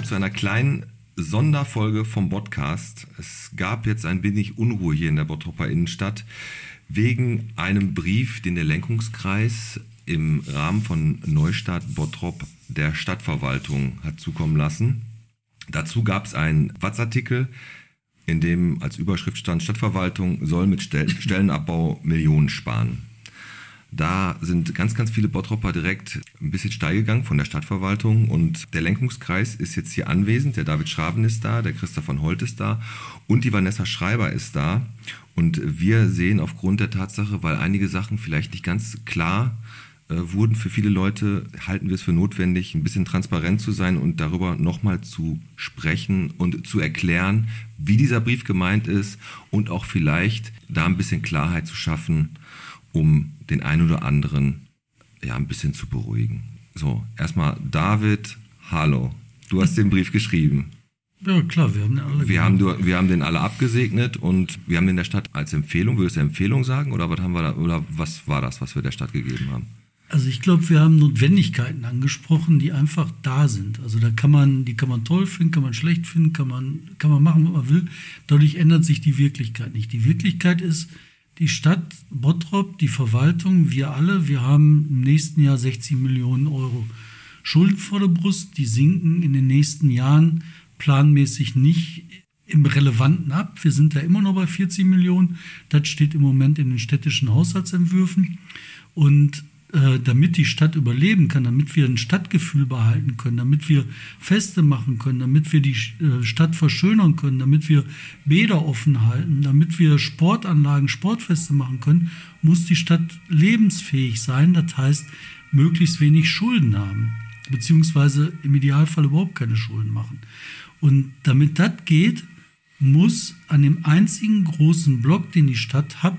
Willkommen zu einer kleinen Sonderfolge vom Podcast. Es gab jetzt ein wenig Unruhe hier in der Bottroper Innenstadt wegen einem Brief, den der Lenkungskreis im Rahmen von Neustadt Bottrop der Stadtverwaltung hat zukommen lassen. Dazu gab es einen Watz-Artikel, in dem als Überschrift stand, Stadtverwaltung soll mit Stellenabbau Millionen sparen. Da sind ganz, ganz viele Bottropper direkt ein bisschen steil gegangen von der Stadtverwaltung und der Lenkungskreis ist jetzt hier anwesend. Der David Schraven ist da, der Christoph von Holt ist da und die Vanessa Schreiber ist da. Und wir sehen aufgrund der Tatsache, weil einige Sachen vielleicht nicht ganz klar äh, wurden für viele Leute, halten wir es für notwendig, ein bisschen transparent zu sein und darüber nochmal zu sprechen und zu erklären, wie dieser Brief gemeint ist und auch vielleicht da ein bisschen Klarheit zu schaffen, um den einen oder anderen ja ein bisschen zu beruhigen. So, erstmal David, hallo. Du hast den Brief geschrieben. Ja, klar, wir haben den alle wir haben, wir haben den alle abgesegnet und wir haben den der Stadt als Empfehlung, würdest du Empfehlung sagen oder was haben wir da, oder was war das, was wir der Stadt gegeben haben? Also ich glaube, wir haben Notwendigkeiten angesprochen, die einfach da sind. Also da kann man, die kann man toll finden, kann man schlecht finden, kann man, kann man machen, was man will. Dadurch ändert sich die Wirklichkeit nicht. Die Wirklichkeit ist, die Stadt Bottrop, die Verwaltung, wir alle, wir haben im nächsten Jahr 60 Millionen Euro Schulden vor der Brust. Die sinken in den nächsten Jahren planmäßig nicht im Relevanten ab. Wir sind da immer noch bei 40 Millionen. Das steht im Moment in den städtischen Haushaltsentwürfen. Und damit die Stadt überleben kann, damit wir ein Stadtgefühl behalten können, damit wir Feste machen können, damit wir die äh, Stadt verschönern können, damit wir Bäder offen halten, damit wir Sportanlagen, Sportfeste machen können, muss die Stadt lebensfähig sein. Das heißt, möglichst wenig Schulden haben, beziehungsweise im Idealfall überhaupt keine Schulden machen. Und damit das geht, muss an dem einzigen großen Block, den die Stadt hat,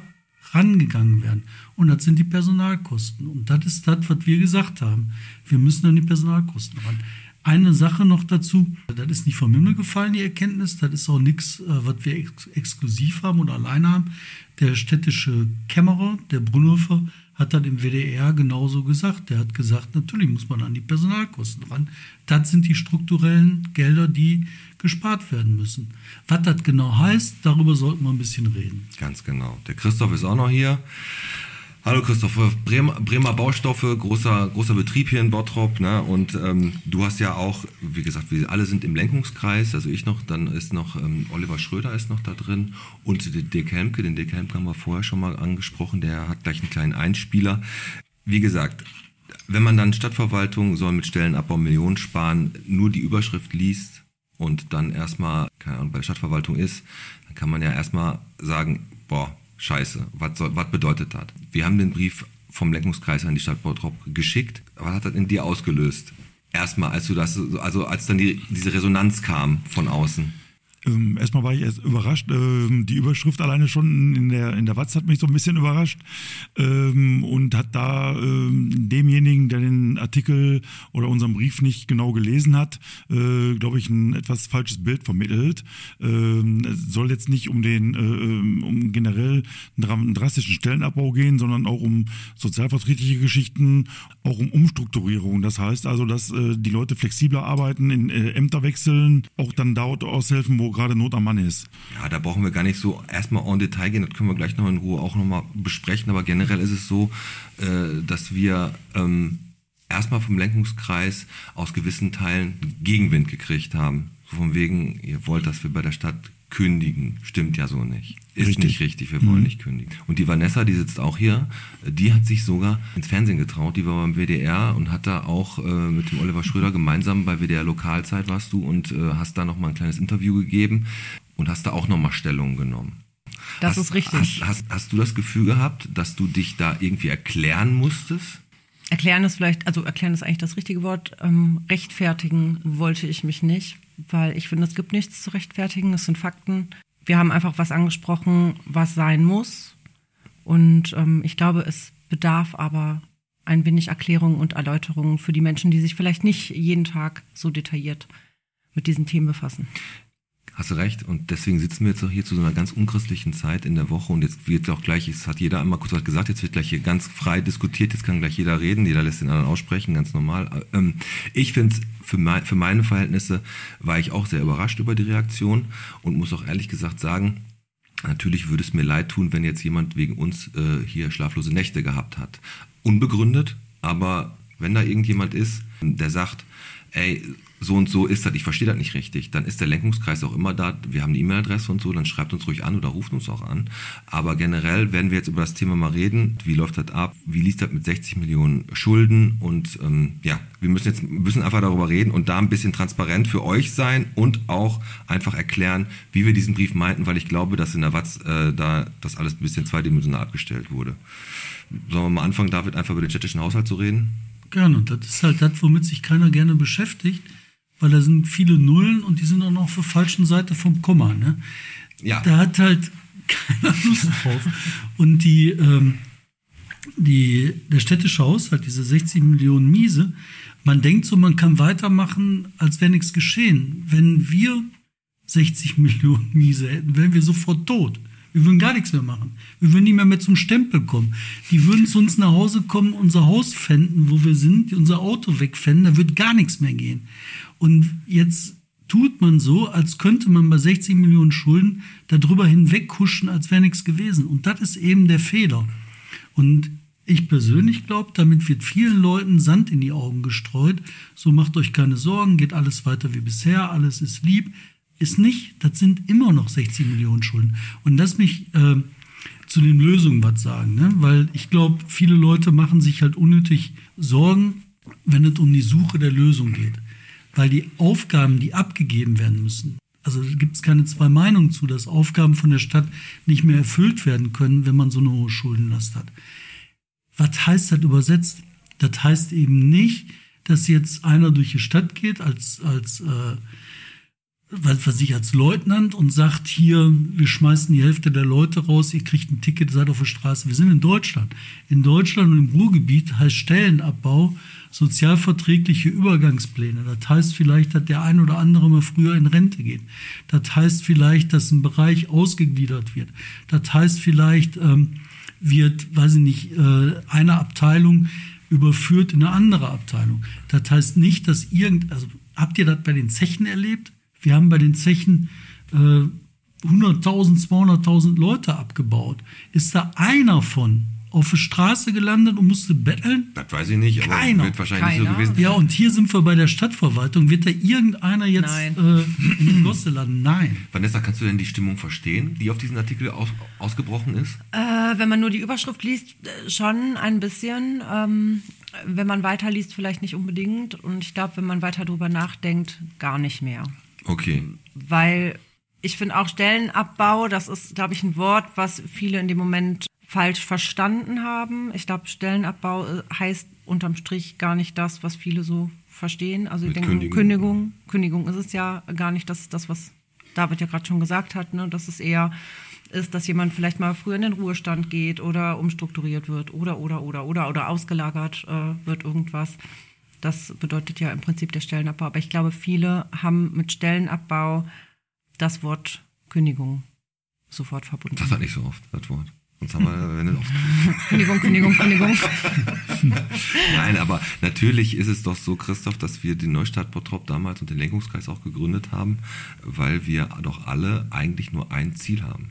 rangegangen werden. Und das sind die Personalkosten. Und das ist das, was wir gesagt haben. Wir müssen an die Personalkosten ran. Eine Sache noch dazu, das ist nicht vom Himmel gefallen, die Erkenntnis, das ist auch nichts, äh, was wir ex exklusiv haben oder alleine haben. Der städtische Kämmerer, der Brunhofer, hat das im WDR genauso gesagt. Der hat gesagt, natürlich muss man an die Personalkosten ran. Das sind die strukturellen Gelder, die gespart werden müssen. Was das genau heißt, darüber sollten wir ein bisschen reden. Ganz genau. Der Christoph ist auch noch hier. Hallo Christoph, Bremer, Bremer Baustoffe, großer, großer Betrieb hier in Bottrop. Ne? Und ähm, du hast ja auch, wie gesagt, wir alle sind im Lenkungskreis, also ich noch, dann ist noch ähm, Oliver Schröder ist noch da drin und der Dirk Helmke, den Dirk Helmke haben wir vorher schon mal angesprochen, der hat gleich einen kleinen Einspieler. Wie gesagt, wenn man dann Stadtverwaltung soll mit Stellenabbau Millionen sparen, nur die Überschrift liest und dann erstmal, keine Ahnung, bei der Stadtverwaltung ist, dann kann man ja erstmal sagen, boah, scheiße, was, soll, was bedeutet das? Wir haben den Brief vom Lenkungskreis an die Stadt Bottrop geschickt. Was hat das in dir ausgelöst? Erstmal, als du das, also als dann die, diese Resonanz kam von außen. Ähm, erstmal war ich erst überrascht. Ähm, die Überschrift alleine schon in der, in der Watz hat mich so ein bisschen überrascht ähm, und hat da ähm, demjenigen, der den Artikel oder unseren Brief nicht genau gelesen hat, äh, glaube ich, ein etwas falsches Bild vermittelt. Ähm, es soll jetzt nicht um den, äh, ähm, um generell einen drastischen Stellenabbau gehen, sondern auch um sozialverträgliche Geschichten, auch um Umstrukturierung. Das heißt also, dass äh, die Leute flexibler arbeiten, in äh, Ämter wechseln, auch dann dort aushelfen, wo gerade Not am Mann ist. Ja, da brauchen wir gar nicht so erstmal en Detail gehen, das können wir gleich noch in Ruhe auch nochmal besprechen, aber generell ist es so, äh, dass wir ähm, erstmal vom Lenkungskreis aus gewissen Teilen Gegenwind gekriegt haben. So von wegen, ihr wollt, dass wir bei der Stadt kündigen. Stimmt ja so nicht. Ist richtig. nicht richtig, wir wollen mhm. nicht kündigen. Und die Vanessa, die sitzt auch hier, die hat sich sogar ins Fernsehen getraut, die war beim WDR und hat da auch äh, mit dem Oliver Schröder gemeinsam bei WDR Lokalzeit warst du und äh, hast da nochmal ein kleines Interview gegeben und hast da auch nochmal Stellung genommen. Das hast, ist richtig. Hast, hast, hast du das Gefühl gehabt, dass du dich da irgendwie erklären musstest? Erklären ist vielleicht, also erklären ist eigentlich das richtige Wort. Ähm, rechtfertigen wollte ich mich nicht, weil ich finde, es gibt nichts zu rechtfertigen. Es sind Fakten. Wir haben einfach was angesprochen, was sein muss. Und ähm, ich glaube, es bedarf aber ein wenig Erklärung und Erläuterung für die Menschen, die sich vielleicht nicht jeden Tag so detailliert mit diesen Themen befassen. Hast du recht. Und deswegen sitzen wir jetzt auch hier zu so einer ganz unchristlichen Zeit in der Woche. Und jetzt wird auch gleich, es hat jeder einmal kurz gesagt, jetzt wird gleich hier ganz frei diskutiert, jetzt kann gleich jeder reden, jeder lässt den anderen aussprechen, ganz normal. Ähm, ich finde es für, mein, für meine Verhältnisse war ich auch sehr überrascht über die Reaktion und muss auch ehrlich gesagt sagen, Natürlich würde es mir leid tun, wenn jetzt jemand wegen uns äh, hier schlaflose Nächte gehabt hat. Unbegründet, aber wenn da irgendjemand ist, der sagt, ey, so und so ist das, ich verstehe das nicht richtig, dann ist der Lenkungskreis auch immer da. Wir haben eine E-Mail-Adresse und so, dann schreibt uns ruhig an oder ruft uns auch an. Aber generell werden wir jetzt über das Thema mal reden. Wie läuft das ab? Wie liest das mit 60 Millionen Schulden? Und ähm, ja, wir müssen jetzt müssen einfach darüber reden und da ein bisschen transparent für euch sein und auch einfach erklären, wie wir diesen Brief meinten, weil ich glaube, dass in der Watz äh, da das alles ein bisschen zweidimensional abgestellt wurde. Sollen wir mal anfangen, David, einfach über den städtischen Haushalt zu reden? Gerne. Und das ist halt das, womit sich keiner gerne beschäftigt weil da sind viele Nullen und die sind auch noch auf der falschen Seite vom Komma. Ne? Ja. Da hat halt keiner Lust drauf. Und die, ähm, die, der städtische Haushalt, diese 60 Millionen Miese, man denkt so, man kann weitermachen, als wäre nichts geschehen. Wenn wir 60 Millionen Miese hätten, wären wir sofort tot. Wir würden gar nichts mehr machen. Wir würden nie mehr, mehr zum Stempel kommen. Die würden zu uns nach Hause kommen, unser Haus fänden, wo wir sind, unser Auto wegfänden, da wird gar nichts mehr gehen. Und jetzt tut man so, als könnte man bei 60 Millionen Schulden darüber hinwegkuschen, als wäre nichts gewesen. Und das ist eben der Fehler. Und ich persönlich glaube, damit wird vielen Leuten Sand in die Augen gestreut. So macht euch keine Sorgen, geht alles weiter wie bisher, alles ist lieb. Ist nicht, das sind immer noch 60 Millionen Schulden. Und lass mich äh, zu den Lösungen was sagen, ne? weil ich glaube, viele Leute machen sich halt unnötig Sorgen, wenn es um die Suche der Lösung geht weil die Aufgaben, die abgegeben werden müssen, also gibt es keine zwei Meinungen zu, dass Aufgaben von der Stadt nicht mehr erfüllt werden können, wenn man so eine hohe Schuldenlast hat. Was heißt das übersetzt? Das heißt eben nicht, dass jetzt einer durch die Stadt geht als, als äh, was, was ich als Leutnant und sagt hier, wir schmeißen die Hälfte der Leute raus, ihr kriegt ein Ticket, seid auf der Straße. Wir sind in Deutschland. In Deutschland und im Ruhrgebiet heißt Stellenabbau sozialverträgliche Übergangspläne. Das heißt vielleicht, dass der ein oder andere mal früher in Rente geht. Das heißt vielleicht, dass ein Bereich ausgegliedert wird. Das heißt vielleicht, ähm, wird, weiß ich nicht, äh, eine Abteilung überführt in eine andere Abteilung. Das heißt nicht, dass irgend, also habt ihr das bei den Zechen erlebt? Wir haben bei den Zechen äh, 100.000, 200.000 Leute abgebaut. Ist da einer von auf der Straße gelandet und musste betteln? Das weiß ich nicht, aber Keiner. wird wahrscheinlich Keiner. so gewesen. Ja, und hier sind wir bei der Stadtverwaltung. Wird da irgendeiner jetzt Nein. äh, in die Gosse landen? Nein. Vanessa, kannst du denn die Stimmung verstehen, die auf diesen Artikel aus, ausgebrochen ist? Äh, wenn man nur die Überschrift liest, äh, schon ein bisschen. Ähm, wenn man weiterliest, vielleicht nicht unbedingt. Und ich glaube, wenn man weiter drüber nachdenkt, gar nicht mehr. Okay. Weil ich finde auch Stellenabbau, das ist, glaube ich, ein Wort, was viele in dem Moment falsch verstanden haben. Ich glaube, Stellenabbau äh, heißt unterm Strich gar nicht das, was viele so verstehen. Also ich Mit denke, Kündigung. Kündigung. Kündigung ist es ja gar nicht. Das das, was David ja gerade schon gesagt hat. Ne? Dass es eher ist, dass jemand vielleicht mal früher in den Ruhestand geht oder umstrukturiert wird oder, oder, oder, oder, oder ausgelagert äh, wird irgendwas. Das bedeutet ja im Prinzip der Stellenabbau. Aber ich glaube, viele haben mit Stellenabbau das Wort Kündigung sofort verbunden. Das hat nicht so oft, das Wort. Sonst haben wir, wenn oft Kündigung, Kündigung, Kündigung. Nein, aber natürlich ist es doch so, Christoph, dass wir den Neustadt Bottrop damals und den Lenkungskreis auch gegründet haben, weil wir doch alle eigentlich nur ein Ziel haben.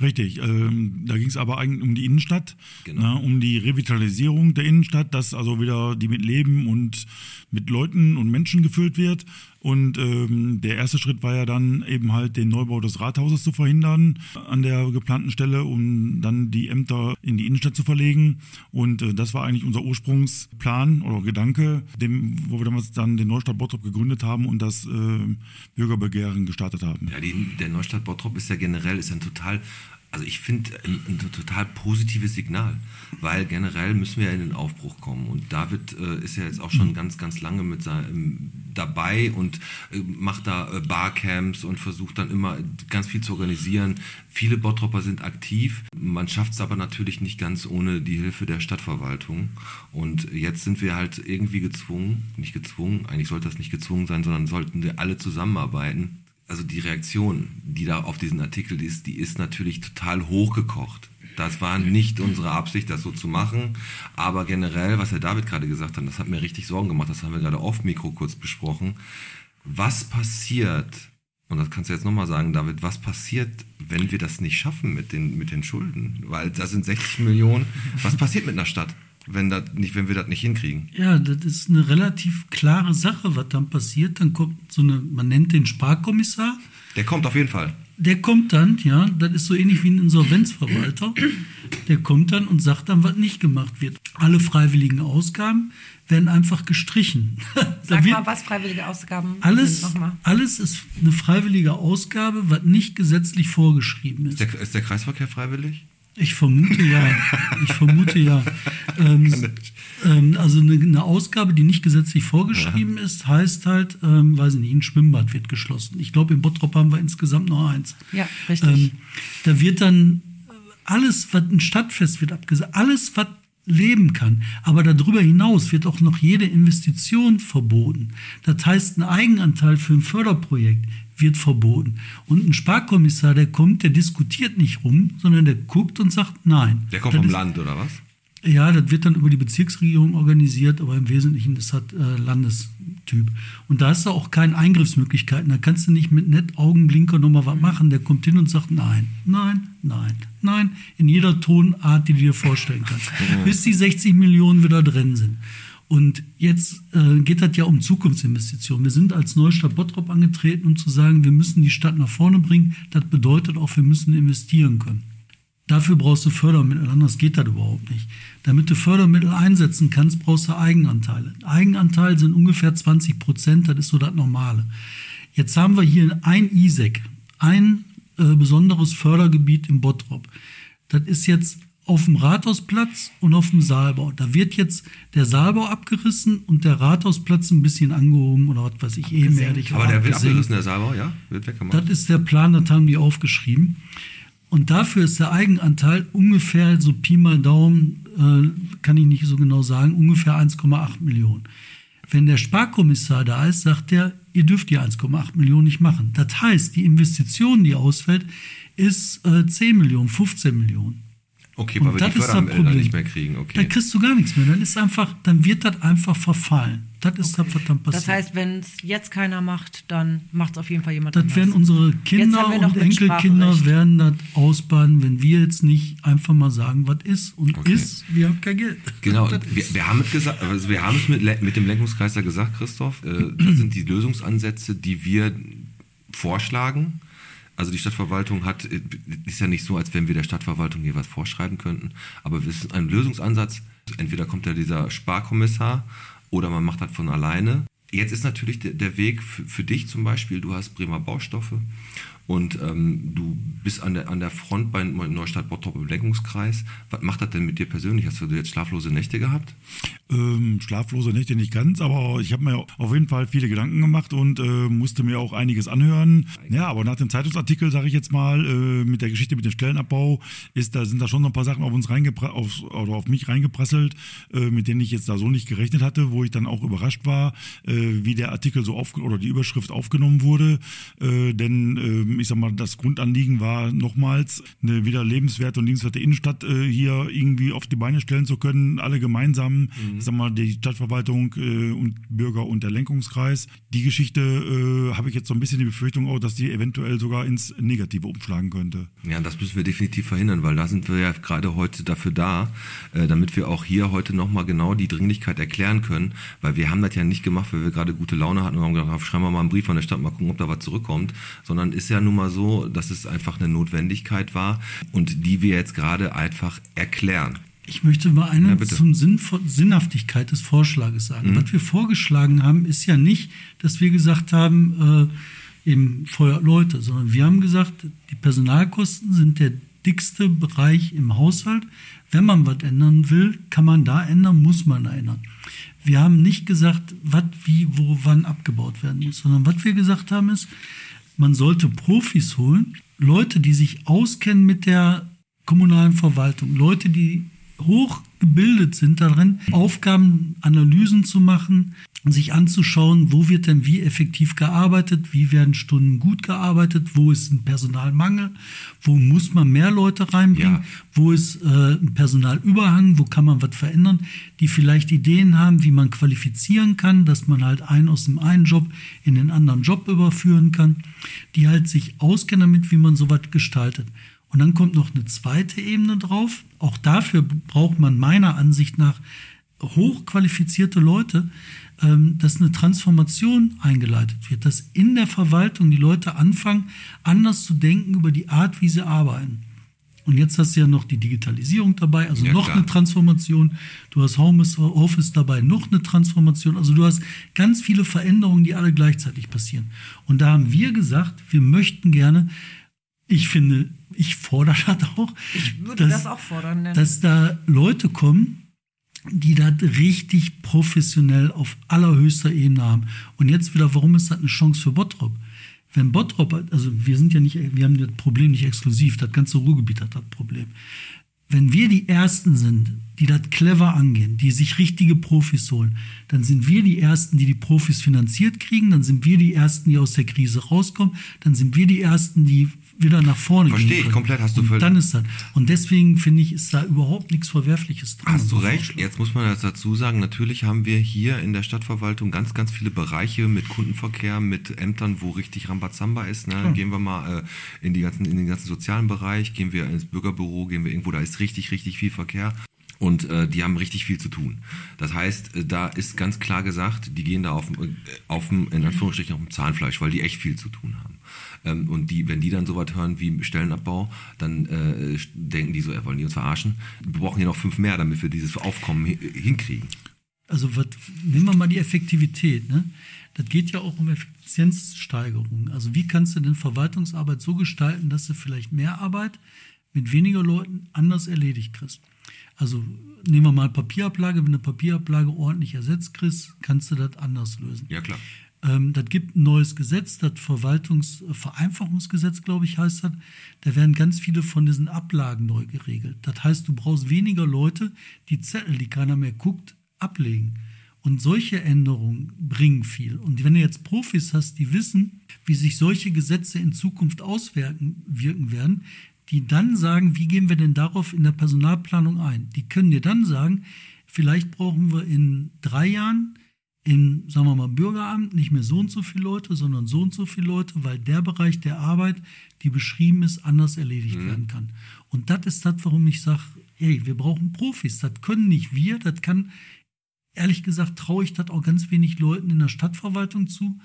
Richtig, ähm, da ging es aber eigentlich um die Innenstadt, Genau. ne, um die Revitalisierung der Innenstadt, dass also wieder die mit Leben und mit Leuten und Menschen gefüllt wird. Und ähm, der erste Schritt war ja dann eben halt den Neubau des Rathauses zu verhindern an der geplanten Stelle, um dann die Ämter in die Innenstadt zu verlegen. Und äh, das war eigentlich unser Ursprungsplan oder Gedanke, dem, wo wir damals dann den Neustadt Bottrop gegründet haben und das äh, Bürgerbegehren gestartet haben. Ja, die, der Neustadt Bottrop ist ja generell ist ein total, also ich finde ein, ein total positives Signal, weil generell müssen wir ja in den Aufbruch kommen und David äh, ist ja jetzt auch schon ganz, ganz lange mit seinem, dabei und äh, macht da äh, Barcamps und versucht dann immer ganz viel zu organisieren. Viele Bottropper sind aktiv, man schafft es aber natürlich nicht ganz ohne die Hilfe der Stadtverwaltung und jetzt sind wir halt irgendwie gezwungen, nicht gezwungen, eigentlich sollte das nicht gezwungen sein, sondern sollten wir alle zusammenarbeiten also die Reaktion, die da auf diesen Artikel ist, die ist natürlich total hochgekocht. Das war nicht unsere Absicht, das so zu machen. Aber generell, was Herr David gerade gesagt hat, das hat mir richtig Sorgen gemacht. Das haben wir gerade off Mikro kurz besprochen. Was passiert, und das kannst du jetzt nochmal sagen, David, was passiert, wenn wir das nicht schaffen mit den, mit den Schulden? Weil da sind 60 Millionen. Was passiert mit einer Stadt? Wenn, das nicht, wenn wir das nicht hinkriegen. Ja, das ist eine relativ klare Sache, was dann passiert. Dann kommt so eine, man nennt den Sparkommissar. Der kommt auf jeden Fall. Der kommt dann, ja, das ist so ähnlich wie ein Insolvenzverwalter. Der kommt dann und sagt dann, was nicht gemacht wird. Alle freiwilligen Ausgaben werden einfach gestrichen. Sag mal, was freiwillige Ausgaben alles, sind nochmal. Alles ist eine freiwillige Ausgabe, was nicht gesetzlich vorgeschrieben ist. Ist der, ist der Kreisverkehr freiwillig? Ich vermute ja. Ich vermute ja. Ähm, ähm, also eine, eine, Ausgabe, die nicht gesetzlich vorgeschrieben ja. ist, heißt halt, ähm, weiß ich nicht, ein Schwimmbad wird geschlossen. Ich glaube, in Bottrop haben wir insgesamt nur eins. Ja, richtig. Ähm, da wird dann alles, was ein Stadtfest wird abgesagt, alles, was leben kann. Aber darüber hinaus wird auch noch jede Investition verboten. Das heißt, ein Eigenanteil für ein Förderprojekt wird verboten. Und ein Sparkommissar, der kommt, der diskutiert nicht rum, sondern der guckt und sagt nein. Der kommt das vom ist, Land oder was? Ja, das wird dann über die Bezirksregierung organisiert, aber im Wesentlichen ist das äh, Landestyp. Und da hast du auch keine Eingriffsmöglichkeiten. Da kannst du nicht mit nett Augenblinker nochmal was machen. Der kommt hin und sagt nein, nein, nein, nein, in jeder Tonart, die du dir vorstellen kannst. Bis die 60 Millionen wieder drin sind. Und jetzt äh, geht das ja um Zukunftsinvestitionen. Wir sind als Neustadt Bottrop angetreten, um zu sagen, wir müssen die Stadt nach vorne bringen. Das bedeutet auch, wir müssen investieren können. Dafür brauchst du Fördermittel, anders geht das überhaupt nicht. Damit du Fördermittel einsetzen kannst, brauchst du Eigenanteile. Eigenanteil sind ungefähr 20 Prozent, das ist so das Normale. Jetzt haben wir hier ein ISEC, ein äh, besonderes Fördergebiet im Bottrop. Das ist jetzt auf dem Rathausplatz und auf dem Saalbau. Da wird jetzt der Saalbau abgerissen und der Rathausplatz ein bisschen angehoben oder was weiß ich, ebenerdig. Aber der wird abgerissen, der Saalbau, ja? Wird weggemacht. Das ist der Plan, das haben die aufgeschrieben. Und dafür ist der Eigenanteil ungefähr, so Pi mal Daumen, äh, kann ich nicht so genau sagen, ungefähr 1,8 Millionen. Wenn der Sparkommissar da ist, sagt er, ihr dürft die 1,8 Millionen nicht machen. Das heißt, die Investition, die ausfällt, ist äh, 10 Millionen, 15 Millionen. Okay, weil und wir die Fördermittel nicht mehr kriegen. Okay. Dann kriegst du gar nichts mehr. Dann ist einfach, dann wird das einfach verfallen. Das ist okay. das, was dann passiert. Das heißt, wenn es jetzt keiner macht, dann macht es auf jeden Fall jemand das anders. Das werden unsere Kinder und Enkelkinder werden das ausbaden, wenn wir jetzt nicht einfach mal sagen, was ist. Und okay. ist, wir haben kein Geld. Genau, wir, wir, haben es gesagt, also wir haben es mit, mit dem Lenkungskreis ja gesagt, Christoph. Äh, das sind die Lösungsansätze, die wir vorschlagen also die Stadtverwaltung hat, äh, ist ja nicht so, als wenn wir der Stadtverwaltung hier was vorschreiben könnten, aber es ist ein Lösungsansatz. Entweder kommt ja dieser Sparkommissar oder man macht das von alleine. Jetzt ist natürlich der, der Weg für, für, dich zum Beispiel, du hast Bremer Baustoffe und ähm, du bist an der, an der Front bei Neustadt Bottrop im Lenkungskreis. Was macht das denn mit dir persönlich? Hast du jetzt schlaflose Nächte gehabt? Ähm, schlaflose Nächte nicht ganz, aber ich habe mir auf jeden Fall viele Gedanken gemacht und äh, musste mir auch einiges anhören. Ja, aber nach dem Zeitungsartikel, sage ich jetzt mal, äh, mit der Geschichte mit dem Stellenabbau, ist, da sind da schon noch ein paar Sachen auf uns auf, oder auf mich reingeprasselt, äh, mit denen ich jetzt da so nicht gerechnet hatte, wo ich dann auch überrascht war, äh, wie der Artikel so auf oder die Überschrift aufgenommen wurde. Äh, denn ähm, ich sag mal, das Grundanliegen war nochmals, eine wieder lebenswerte und lebenswerte Innenstadt äh, hier irgendwie auf die Beine stellen zu können, alle gemeinsam, mhm. ich sag mal, die Stadtverwaltung äh, und Bürger und der Lenkungskreis. Die Geschichte äh, habe ich jetzt so ein bisschen die Befürchtung auch, dass die eventuell sogar ins Negative umschlagen könnte. Ja, das müssen wir definitiv verhindern, weil da sind wir ja gerade heute dafür da, äh, damit wir auch hier heute nochmal genau die Dringlichkeit erklären können, weil wir haben das ja nicht gemacht, weil wir gerade gute Laune hatten und haben gedacht, schreiben wir mal einen Brief von der Stadt, mal gucken, ob da was zurückkommt, sondern ist ja nun mal so, dass es einfach eine Notwendigkeit war und die wir jetzt gerade einfach erklären. Ich möchte mal eine ja, zum Sinn, Sinnhaftigkeit des Vorschlages sagen. Mhm. Was wir vorgeschlagen haben, ist ja nicht, dass wir gesagt haben, äh, eben Feuer Leute, sondern wir haben gesagt, die Personalkosten sind der dickste Bereich im Haushalt. Wenn man was ändern will, kann man da ändern, muss man ändern. Wir haben nicht gesagt, was, wie, wo, wann abgebaut werden muss, sondern was wir gesagt haben ist, man sollte Profis holen, Leute, die sich auskennen mit der kommunalen Verwaltung, Leute, die hoch gebildet sind darin, Aufgaben, Analysen zu machen, sich anzuschauen, wo wird denn wie effektiv gearbeitet, wie werden Stunden gut gearbeitet, wo ist ein Personalmangel, wo muss man mehr Leute reinbringen, Ja. wo ist äh, ein Personalüberhang, wo kann man was verändern, die vielleicht Ideen haben, wie man qualifizieren kann, dass man halt einen aus dem einen Job in den anderen Job überführen kann, die halt sich auskennen damit, wie man sowas gestaltet. Und dann kommt noch eine zweite Ebene drauf. Auch dafür braucht man meiner Ansicht nach hochqualifizierte Leute, ähm, dass eine Transformation eingeleitet wird, dass in der Verwaltung die Leute anfangen, anders zu denken über die Art, wie sie arbeiten. Und jetzt hast du ja noch die Digitalisierung dabei, also Ja, noch klar. eine Transformation. Du hast Homeoffice dabei, noch eine Transformation. Also du hast ganz viele Veränderungen, die alle gleichzeitig passieren. Und da haben wir gesagt, wir möchten gerne, ich finde, ich fordere das auch, Ich würde das auch fordern, denn- dass da Leute kommen, die das richtig professionell auf allerhöchster Ebene haben. Und jetzt wieder, warum ist das eine Chance für Bottrop? Wenn Bottrop, also wir sind ja nicht, wir haben das Problem nicht exklusiv, das ganze Ruhrgebiet hat das Problem. Wenn wir die Ersten sind, die das clever angehen, die sich richtige Profis holen, dann sind wir die Ersten, die die Profis finanziert kriegen, dann sind wir die Ersten, die aus der Krise rauskommen, dann sind wir die Ersten, die wieder nach vorne Verstehe gehen ich können. komplett, hast du völlig- Dann ist das. Und deswegen finde ich, ist da überhaupt nichts Verwerfliches dran. Hast du recht. Jetzt muss man das dazu sagen, natürlich haben wir hier in der Stadtverwaltung ganz, ganz viele Bereiche mit Kundenverkehr, mit Ämtern, wo richtig Rambazamba ist. Ne? Gehen wir mal äh, in, die ganzen, in den ganzen sozialen Bereich, gehen wir ins Bürgerbüro, gehen wir irgendwo, da ist richtig, richtig viel Verkehr. Und äh, die haben richtig viel zu tun. Das heißt, äh, da ist ganz klar gesagt, die gehen da auf, dem, äh, auf in Anführungsstrichen, auf dem Zahnfleisch, weil die echt viel zu tun haben. Ähm, und die, wenn die dann sowas hören wie Stellenabbau, dann äh, denken die so, ja, wollen die uns verarschen? Wir brauchen hier noch fünf mehr, damit wir dieses Aufkommen hi- hinkriegen. Also was, nehmen wir mal die Effektivität. Ne? Das geht ja auch um Effizienzsteigerung. Also wie kannst du denn Verwaltungsarbeit so gestalten, dass du vielleicht mehr Arbeit mit weniger Leuten anders erledigt kriegst? Also nehmen wir mal Papierablage. Wenn du Papierablage ordentlich ersetzt kriegst, kannst du das anders lösen. Ja, klar. Ähm, das gibt ein neues Gesetz, das Verwaltungsvereinfachungsgesetz, glaube ich, heißt das. Da werden ganz viele von diesen Ablagen neu geregelt. Das heißt, du brauchst weniger Leute, die Zettel, die keiner mehr guckt, ablegen. Und solche Änderungen bringen viel. Und wenn du jetzt Profis hast, die wissen, wie sich solche Gesetze in Zukunft auswirken wirken werden, die dann sagen, wie gehen wir denn darauf in der Personalplanung ein? Die können dir dann sagen, vielleicht brauchen wir in drei Jahren im, sagen wir mal, Bürgeramt nicht mehr so und so viele Leute, sondern so und so viele Leute, weil der Bereich der Arbeit, die beschrieben ist, anders erledigt werden kann. Und das ist das, warum ich sage, hey, wir brauchen Profis. Das können nicht wir, das kann, ehrlich gesagt, traue ich das auch ganz wenig Leuten in der Stadtverwaltung zu,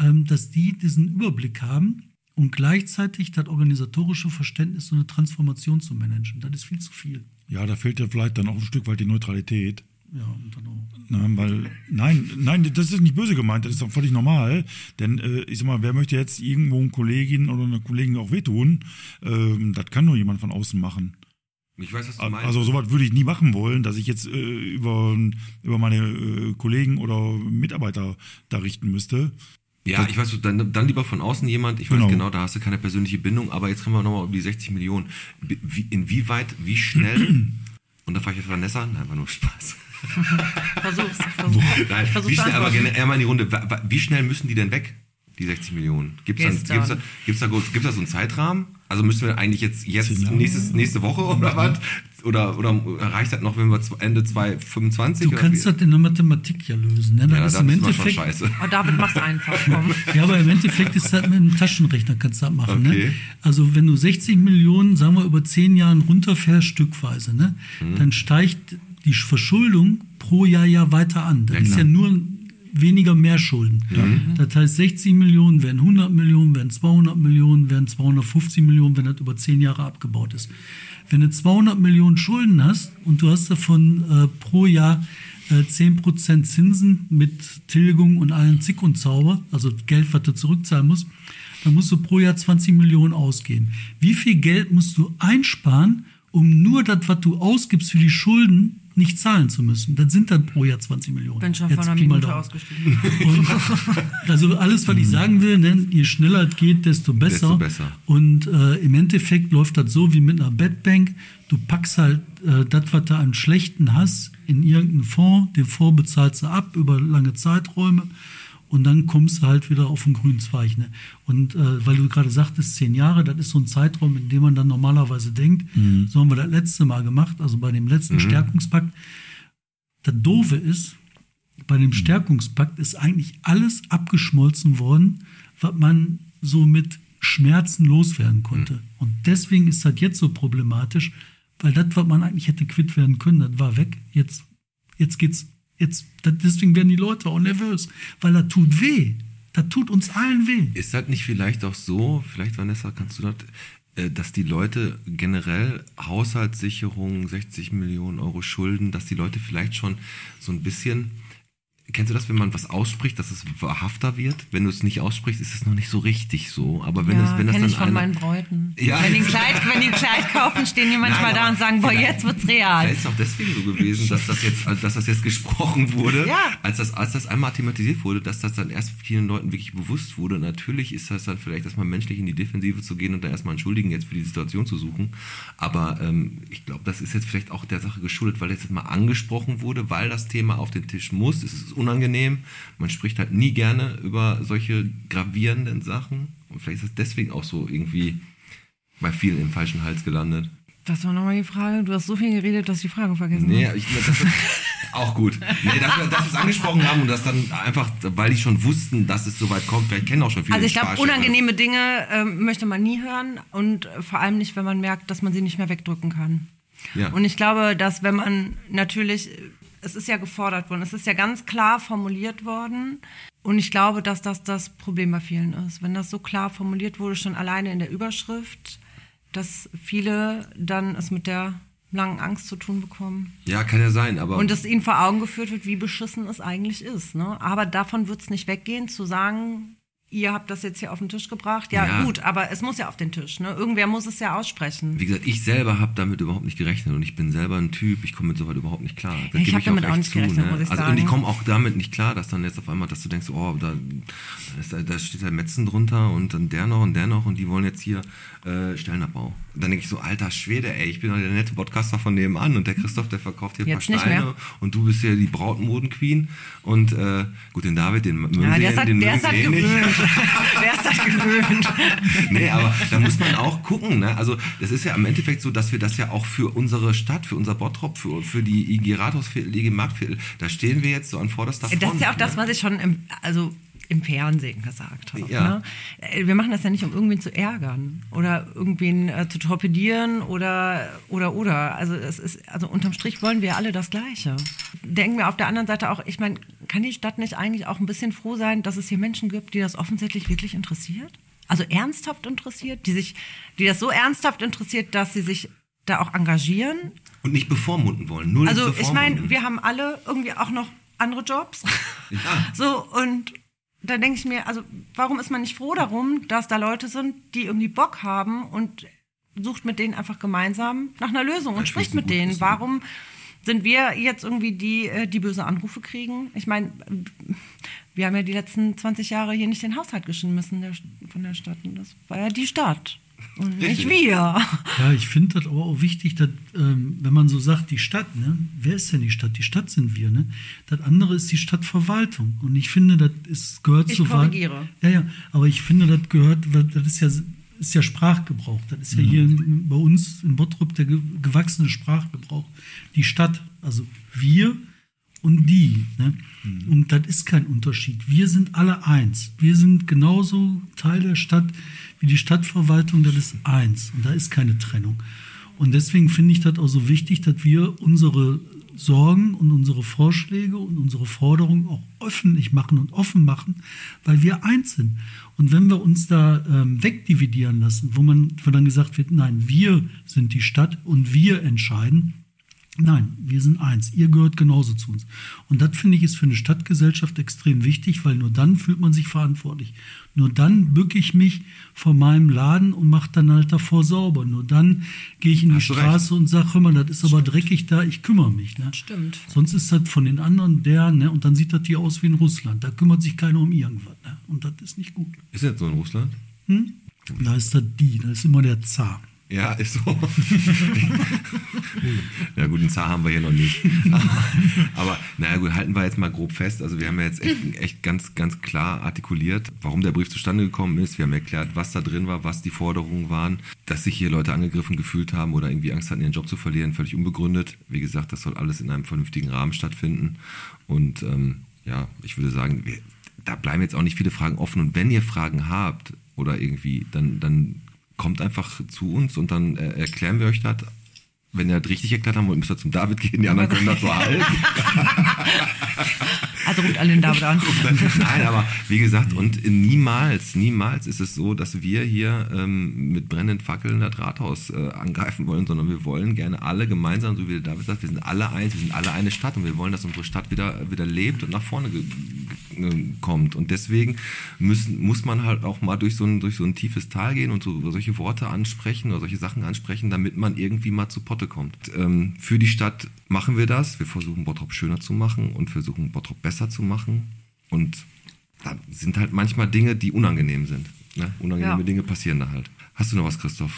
ähm, dass die diesen Überblick haben und gleichzeitig das organisatorische Verständnis, so eine Transformation zu managen. Das ist viel zu viel. Ja, da fehlt ja vielleicht dann auch ein Stück weit die Neutralität. Ja, und dann auch. Nein, weil, nein, nein, das ist nicht böse gemeint, das ist doch völlig normal. Denn äh, ich sag mal, wer möchte jetzt irgendwo eine Kollegin oder eine Kollegin auch wehtun? Ähm, das kann nur jemand von außen machen. Ich weiß, was du meinst. Also sowas würde ich nie machen wollen, dass ich jetzt äh, über, über meine äh, Kollegen oder Mitarbeiter da richten müsste. ja, ich weiß, dann, dann lieber von außen jemand, ich weiß Genau. genau, da hast du keine persönliche Bindung, aber jetzt kommen wir nochmal um die 60 Millionen. Wie, inwieweit, wie schnell, und da frage ich jetzt Vanessa, nein, war nur Spaß. Versuch's. Versuch's. Nein, ich versuch's wie schnell, aber generell mal in die Runde, wie schnell müssen die denn weg, die 60 Millionen? Gibt es da, gibt's da, gibt's da so einen Zeitrahmen? Also müssen wir eigentlich jetzt, jetzt Jahre? nächstes, nächste Woche oder was? Oder, oder reicht das noch, wenn wir Ende 2025? Du kannst wie? das in der Mathematik ja lösen. Ne? Das ja, ist das im ist immer schon Endeffekt, scheiße. Oh, David, mach's einfach. Komm. Ja, aber im Endeffekt ist das mit einem Taschenrechner kannst du das machen. Okay. Ne? Also wenn du 60 Millionen, sagen wir, über 10 Jahren runterfährst, stückweise, ne? Mhm. dann steigt die Verschuldung pro Jahr ja weiter an. Das Ja, ist ja nur weniger Mehrschulden. Das heißt, 60 Millionen werden 100 Millionen, werden 200 Millionen, werden 250 Millionen, wenn das über 10 Jahre abgebaut ist. Wenn du 200 Millionen Schulden hast und du hast davon äh, pro Jahr äh, 10% Zinsen mit Tilgung und allen Zick und Zauber, also Geld, was du zurückzahlen musst, dann musst du pro Jahr 20 Millionen ausgeben. Wie viel Geld musst du einsparen, um nur das, was du ausgibst für die Schulden, nicht zahlen zu müssen? Das sind dann pro Jahr 20 Millionen. Bin schon Jetzt vor einer Minute ausgestiegen. Und also alles, was ich sagen will, ne, je schneller es geht, desto besser. Desto besser. Und äh, im Endeffekt läuft das so wie mit einer Bettbank. Du packst halt äh, das, was du an Schlechten hast, in irgendeinen Fonds, den Fonds bezahlst du ab über lange Zeiträume und dann kommst du halt wieder auf den grünen Zweig. Ne? Und äh, weil du gerade sagtest, zehn Jahre, das ist so ein Zeitraum, in dem man dann normalerweise denkt, so haben wir das letzte Mal gemacht, also bei dem letzten Stärkungspakt. Das Doofe ist, bei dem Stärkungspakt ist eigentlich alles abgeschmolzen worden, was man so mit Schmerzen loswerden konnte. Und deswegen ist das jetzt so problematisch, weil das, was man eigentlich hätte quitt werden können, das war weg. Jetzt, jetzt geht's, jetzt, deswegen werden die Leute auch nervös, weil das tut weh. Das tut uns allen weh. Ist das nicht vielleicht auch so, vielleicht Vanessa, kannst du das, äh, dass die Leute generell Haushaltssicherung, 60 Millionen Euro Schulden, dass die Leute vielleicht schon so ein bisschen, kennst du das, wenn man was ausspricht, dass es wahrhafter wird? Wenn du es nicht aussprichst, ist es noch nicht so richtig so. Aber wenn ja, es, wenn das dann ich von einer- meinen Bräuten. Ja. Wenn, die Kleid, wenn die Kleid kaufen, stehen die manchmal Nein, da und sagen, boah, jetzt wird's real. Vielleicht ist auch deswegen so gewesen, dass das jetzt, dass das jetzt gesprochen wurde, Ja. als, das, als das einmal thematisiert wurde, dass das dann erst vielen Leuten wirklich bewusst wurde. Natürlich ist das dann vielleicht erstmal menschlich in die Defensive zu gehen und da erstmal einen Schuldigen jetzt für die Situation zu suchen. Aber ähm, ich glaube, das ist jetzt vielleicht auch der Sache geschuldet, weil jetzt mal angesprochen wurde, weil das Thema auf den Tisch muss. Es ist unangenehm. Man spricht halt nie gerne über solche gravierenden Sachen. Und vielleicht ist es deswegen auch so irgendwie bei vielen im falschen Hals gelandet. Das war nochmal die Frage. Du hast so viel geredet, dass ich die Frage vergessen Nee, habe. ich, das ist auch gut. Nee, dass wir, dass wir es angesprochen haben und das dann einfach, weil die schon wussten, dass es soweit kommt. Vielleicht kennen auch schon viele Also ich glaube, unangenehme Dinge ähm, möchte man nie hören und äh, vor allem nicht, wenn man merkt, dass man sie nicht mehr wegdrücken kann. Ja. Und ich glaube, dass wenn man natürlich, äh, es ist ja gefordert worden, es ist ja ganz klar formuliert worden und ich glaube, dass das das Problem bei vielen ist. Wenn das so klar formuliert wurde, schon alleine in der Überschrift, dass viele dann es mit der langen Angst zu tun bekommen. Ja, kann ja sein, aber Und dass ihnen vor Augen geführt wird, wie beschissen es eigentlich ist. Ne? Aber davon wird es nicht weggehen, zu sagen, ihr habt das jetzt hier auf den Tisch gebracht. Ja, Ja. gut, aber es muss ja auf den Tisch. Ne? Irgendwer muss es ja aussprechen. wie gesagt, ich selber habe damit überhaupt nicht gerechnet und ich bin selber ein Typ, ich komme mit sowas überhaupt nicht klar. Das Ich gebe hab damit auch echt nicht gerechnet, muss ich also, Und ich sagen. komme auch damit nicht klar, dass dann jetzt auf einmal, dass du denkst, oh, da, ist, da steht der Metzen drunter und dann der noch und der noch und die wollen jetzt hier äh, Stellenabbau. Und dann denke ich so, alter Schwede, ey, ich bin doch der nette Podcaster von nebenan und der Christoph, der verkauft hier ein paar Steine und du bist ja die Brautmodenqueen und äh, gut, den David, den mögen Ja, sie halt, den der mögen halt sie eh nicht. der ist halt gewöhnt. nee, aber da muss man auch gucken. Ne? Also es ist ja im Endeffekt so, dass wir das ja auch für unsere Stadt, für unser Bottrop, für, für die IG Rathausviertel, IG Marktviertel, da stehen wir jetzt so an vorderster Front. Das ist ja auch das, ne? was ich schon im, also im Fernsehen gesagt habe. Ja. Ne? Äh, Wir machen das ja nicht, um irgendwen zu ärgern oder irgendwen äh, zu torpedieren oder oder oder. Also es ist, also unterm Strich wollen wir alle das Gleiche. Denken wir auf der anderen Seite auch, ich meine, kann die Stadt nicht eigentlich auch ein bisschen froh sein, dass es hier Menschen gibt, die das offensichtlich wirklich interessiert? Also ernsthaft interessiert, die sich, die das so ernsthaft interessiert, dass sie sich da auch engagieren Und nicht bevormunden wollen. Null also ich meine, wir haben alle irgendwie auch noch andere Jobs. Ja. So, und da denke ich mir, also warum ist man nicht froh darum, dass da Leute sind, die irgendwie Bock haben und sucht mit denen einfach gemeinsam nach einer Lösung und Das spricht mit denen. Wissen. Warum sind wir jetzt irgendwie die, äh, die böse Anrufe kriegen? Ich meine, wir haben ja die letzten 20 Jahre hier nicht den Haushalt geschmissen der, von der Stadt. Und das war ja die Stadt und nicht Richtig. wir. Ja, ich finde das aber auch wichtig, dass, ähm, wenn man so sagt, die Stadt, ne? wer ist denn die Stadt? Die Stadt sind wir. Ne? Das andere ist die Stadtverwaltung. Und ich finde, das ist, gehört Ich zu korrigiere. Ja, ja, aber ich finde, das gehört, das ist ja, ist ja Sprachgebrauch. Das ist ja hier in, bei uns in Bottrop der ge- gewachsene Sprachgebrauch. Die Stadt, also wir und die. Ne? Und das ist kein Unterschied. Wir sind alle eins. Wir sind genauso Teil der Stadt wie die Stadtverwaltung, das ist eins. Und da ist keine Trennung. Und deswegen finde ich das auch so wichtig, dass wir unsere Sorgen und unsere Vorschläge und unsere Forderungen auch öffentlich machen und offen machen, weil wir eins sind. Und wenn wir uns da ähm, wegdividieren lassen, wo man wo dann gesagt wird, nein, wir sind die Stadt und wir entscheiden, Nein, wir sind eins. Ihr gehört genauso zu uns. Und das finde ich ist für eine Stadtgesellschaft extrem wichtig, weil nur dann fühlt man sich verantwortlich. Nur dann bücke ich mich vor meinem Laden und mache dann halt davor sauber. Nur dann gehe ich in die Hast. Straße und sage, hör mal, das ist aber dreckig da, ich kümmere mich. Ne? Stimmt. Sonst ist das von den anderen der, ne? und dann sieht das hier aus wie in Russland. Da kümmert sich keiner um irgendwas. Ne? Und das ist nicht gut. Ist jetzt so in Russland? Da ist das die, da ist immer der Zar. Ja, ist so. ja gut, einen Zar haben wir hier noch nicht. Aber naja gut, halten wir jetzt mal grob fest. Also wir haben ja jetzt echt, echt ganz, ganz klar artikuliert, warum der Brief zustande gekommen ist. Wir haben erklärt, was da drin war, was die Forderungen waren, dass sich hier Leute angegriffen gefühlt haben oder irgendwie Angst hatten, ihren Job zu verlieren, völlig unbegründet. Wie gesagt, das soll alles in einem vernünftigen Rahmen stattfinden. Und ähm, ja, ich würde sagen, wir, da bleiben jetzt auch nicht viele Fragen offen. Und wenn ihr Fragen habt oder irgendwie, dann, dann kommt einfach zu uns und dann äh, erklären wir euch das. Wenn ihr das richtig erklärt haben wollt, müsst ihr zum David gehen, die anderen können das so halten. Also ruft alle den David an. Nein, aber wie gesagt, und niemals, niemals ist es so, dass wir hier ähm, mit brennenden Fackeln das Rathaus äh, angreifen wollen, sondern wir wollen gerne alle gemeinsam, so wie der David sagt, wir sind alle eins, wir sind alle eine Stadt und wir wollen, dass unsere Stadt wieder, wieder lebt und nach vorne kommt. Und deswegen müssen, muss man halt auch mal durch so ein, durch so ein tiefes Tal gehen und so, solche Worte ansprechen oder solche Sachen ansprechen, damit man irgendwie mal zu Potte kommt. Ähm, für die Stadt machen wir das. Wir versuchen Bottrop schöner zu machen und versuchen Bottrop besser zu machen. Und da sind halt manchmal Dinge, die unangenehm sind. Ne? Unangenehme ja. Dinge passieren da halt. Hast du noch was, Christoph?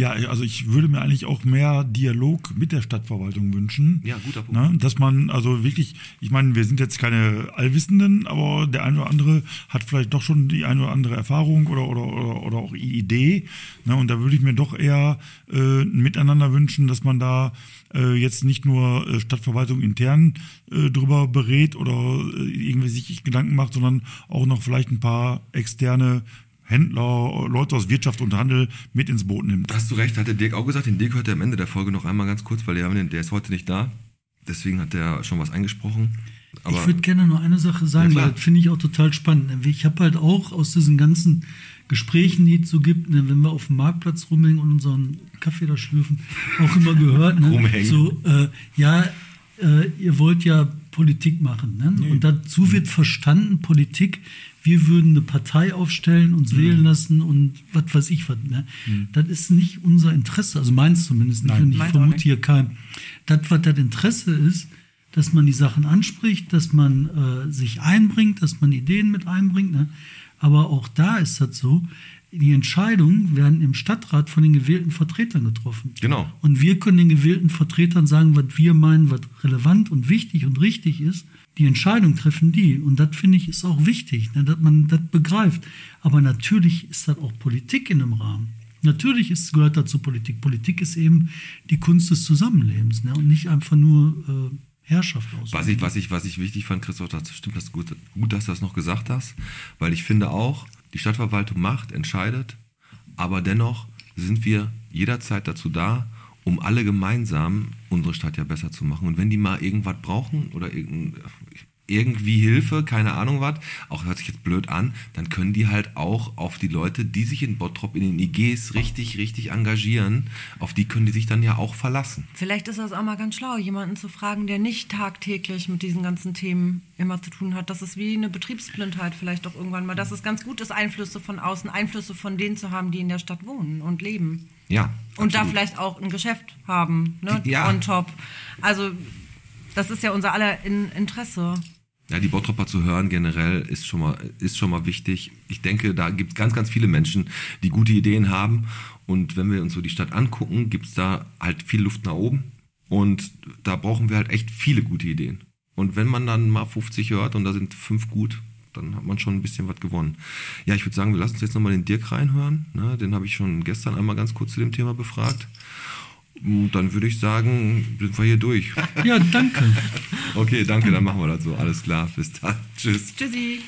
Ja, also ich würde mir eigentlich auch mehr Dialog mit der Stadtverwaltung wünschen. Ja, guter Punkt. Ne? Dass man also wirklich, ich meine, wir sind jetzt keine Allwissenden, aber der eine oder andere hat vielleicht doch schon die eine oder andere Erfahrung oder, oder, oder, oder auch Idee. Ne? Und da würde ich mir doch eher äh, ein Miteinander wünschen, dass man da äh, jetzt nicht nur äh, Stadtverwaltung intern äh, drüber berät oder äh, irgendwie sich Gedanken macht, sondern auch noch vielleicht ein paar externe Händler, Leute aus Wirtschaft und Handel mit ins Boot nimmt. Hast du recht, hat der Dirk auch gesagt. Den Dirk hört er am Ende der Folge noch einmal ganz kurz, weil der, der ist heute nicht da. Deswegen hat er schon was eingesprochen. Aber ich würde gerne noch eine Sache sagen, ja, weil das finde ich auch total spannend. Ich habe halt auch aus diesen ganzen Gesprächen, die es so gibt, ne, wenn wir auf dem Marktplatz rumhängen und unseren Kaffee da schlürfen, auch immer gehört, ne, so, äh, ja, äh, ihr wollt ja Politik machen. Ne? Nee. Und dazu wird verstanden, Politik wir würden eine Partei aufstellen, uns mhm. wählen lassen und was weiß ich was. Ne? Mhm. Das ist nicht unser Interesse, also meins zumindest nicht. Nein, und ich vermute hier kein. Das, was das Interesse ist, dass man die Sachen anspricht, dass man äh, sich einbringt, dass man Ideen mit einbringt. Ne? Aber auch da ist das so, die Entscheidungen werden im Stadtrat von den gewählten Vertretern getroffen. Genau. Und wir können den gewählten Vertretern sagen, was wir meinen, was relevant und wichtig und richtig ist die Entscheidung treffen die. Und das finde ich ist auch wichtig, ne, dass man das begreift. Aber natürlich ist das auch Politik in einem Rahmen. Natürlich ist, gehört dazu Politik. Politik ist eben die Kunst des Zusammenlebens ne, und nicht einfach nur äh, Herrschaft aus. Was ich, was, ich, was ich wichtig fand, Christoph, das stimmt das gut, gut, dass du das noch gesagt hast, weil ich finde auch, die Stadtverwaltung macht, entscheidet, aber dennoch sind wir jederzeit dazu da, um alle gemeinsam unsere Stadt ja besser zu machen. Und wenn die mal irgendwas brauchen oder irgendwie Hilfe, keine Ahnung was, auch hört sich jetzt blöd an, dann können die halt auch auf die Leute, die sich in Bottrop in den IGs richtig, richtig engagieren, auf die können die sich dann ja auch verlassen. Vielleicht ist das auch mal ganz schlau, jemanden zu fragen, der nicht tagtäglich mit diesen ganzen Themen immer zu tun hat. Das ist wie eine Betriebsblindheit vielleicht auch irgendwann mal, dass es ganz gut ist, Einflüsse von außen, Einflüsse von denen zu haben, die in der Stadt wohnen und leben. Ja. Und absolut. da vielleicht auch ein Geschäft haben, ne? Ja. On top. Also, das ist ja unser aller Interesse. Ja, die Bottropper zu hören generell ist schon mal, ist schon mal wichtig. Ich denke, da gibt es ganz, ganz viele Menschen, die gute Ideen haben. Und wenn wir uns so die Stadt angucken, gibt es da halt viel Luft nach oben. Und da brauchen wir halt echt viele gute Ideen. Und wenn man dann mal 50 hört und da sind fünf gut, dann hat man schon ein bisschen was gewonnen. Ja, ich würde sagen, wir lassen uns jetzt nochmal den Dirk reinhören. Ne, den habe ich schon gestern einmal ganz kurz zu dem Thema befragt. Dann würde ich sagen, sind wir hier durch. Ja, danke. okay, danke, dann machen wir das so. Alles klar, bis dann. Tschüss. Tschüssi.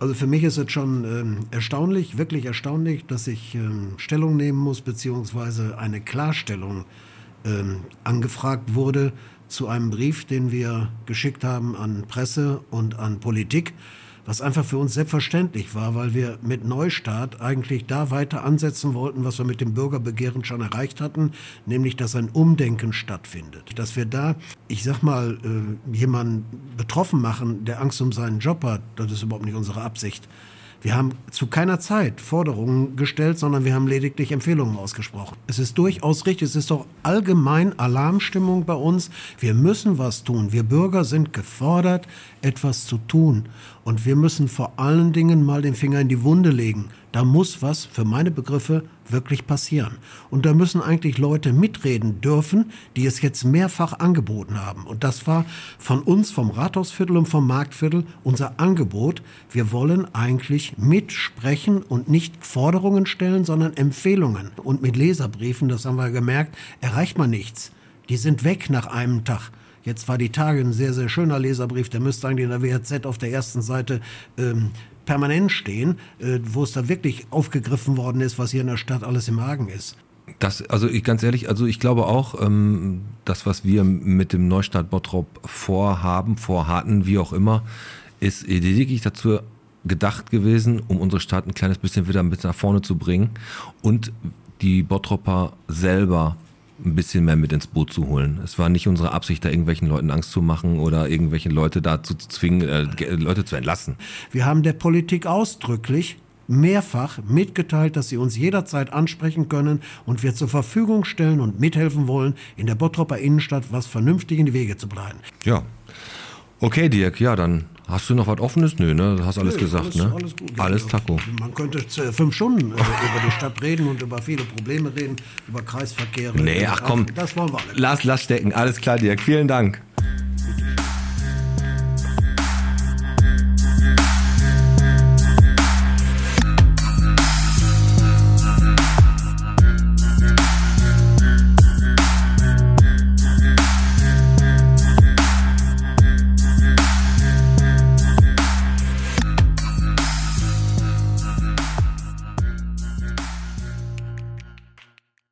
Also für mich ist es schon ähm, erstaunlich, wirklich erstaunlich, dass ich ähm, Stellung nehmen muss, beziehungsweise eine Klarstellung ähm, angefragt wurde zu einem Brief, den wir geschickt haben an Presse und an Politik, was einfach für uns selbstverständlich war, weil wir mit Neustart eigentlich da weiter ansetzen wollten, was wir mit dem Bürgerbegehren schon erreicht hatten, nämlich dass ein Umdenken stattfindet. Dass wir da, ich sag mal, äh, jemanden betroffen machen, der Angst um seinen Job hat, das ist überhaupt nicht unsere Absicht. Wir haben zu keiner Zeit Forderungen gestellt, sondern wir haben lediglich Empfehlungen ausgesprochen. Es ist durchaus richtig, es ist doch allgemein Alarmstimmung bei uns. Wir müssen was tun. Wir Bürger sind gefordert, etwas zu tun. Und wir müssen vor allen Dingen mal den Finger in die Wunde legen. Da muss was für meine Begriffe wirklich passieren. Und da müssen eigentlich Leute mitreden dürfen, die es jetzt mehrfach angeboten haben. Und das war von uns, vom Rathausviertel und vom Marktviertel, unser Angebot. Wir wollen eigentlich mitsprechen und nicht Forderungen stellen, sondern Empfehlungen. Und mit Leserbriefen, das haben wir gemerkt, erreicht man nichts. Die sind weg nach einem Tag. Jetzt war die Tage ein sehr, sehr schöner Leserbrief, der müsste eigentlich in der WHZ auf der ersten Seite ähm, permanent stehen, äh, wo es da wirklich aufgegriffen worden ist, was hier in der Stadt alles im Argen ist. Das, also ich ganz ehrlich, also ich glaube auch, ähm, das, was wir mit dem Neustart Bottrop vorhaben, vorhatten, wie auch immer, ist lediglich dazu gedacht gewesen, um unsere Stadt ein kleines bisschen wieder ein bisschen nach vorne zu bringen und die Bottropper selber ein bisschen mehr mit ins Boot zu holen. Es war nicht unsere Absicht, da irgendwelchen Leuten Angst zu machen oder irgendwelche Leute dazu zu zwingen, äh, Leute zu entlassen. Wir haben der Politik ausdrücklich mehrfach mitgeteilt, dass sie uns jederzeit ansprechen können und wir zur Verfügung stellen und mithelfen wollen, in der Bottropper Innenstadt was vernünftig in die Wege zu bleiben. Ja. Okay, Dirk, ja, dann Hast du noch was Offenes? Nö, ne? Du hast alles Nö, gesagt, alles, ne? Alles gut. Alles Taco. Man könnte äh, fünf Stunden äh, über die Stadt reden und über viele Probleme reden, über Kreisverkehre. Nee, ach komm. Das wollen wir alle. Lass, lass stecken. Alles klar, Dirk. Vielen Dank.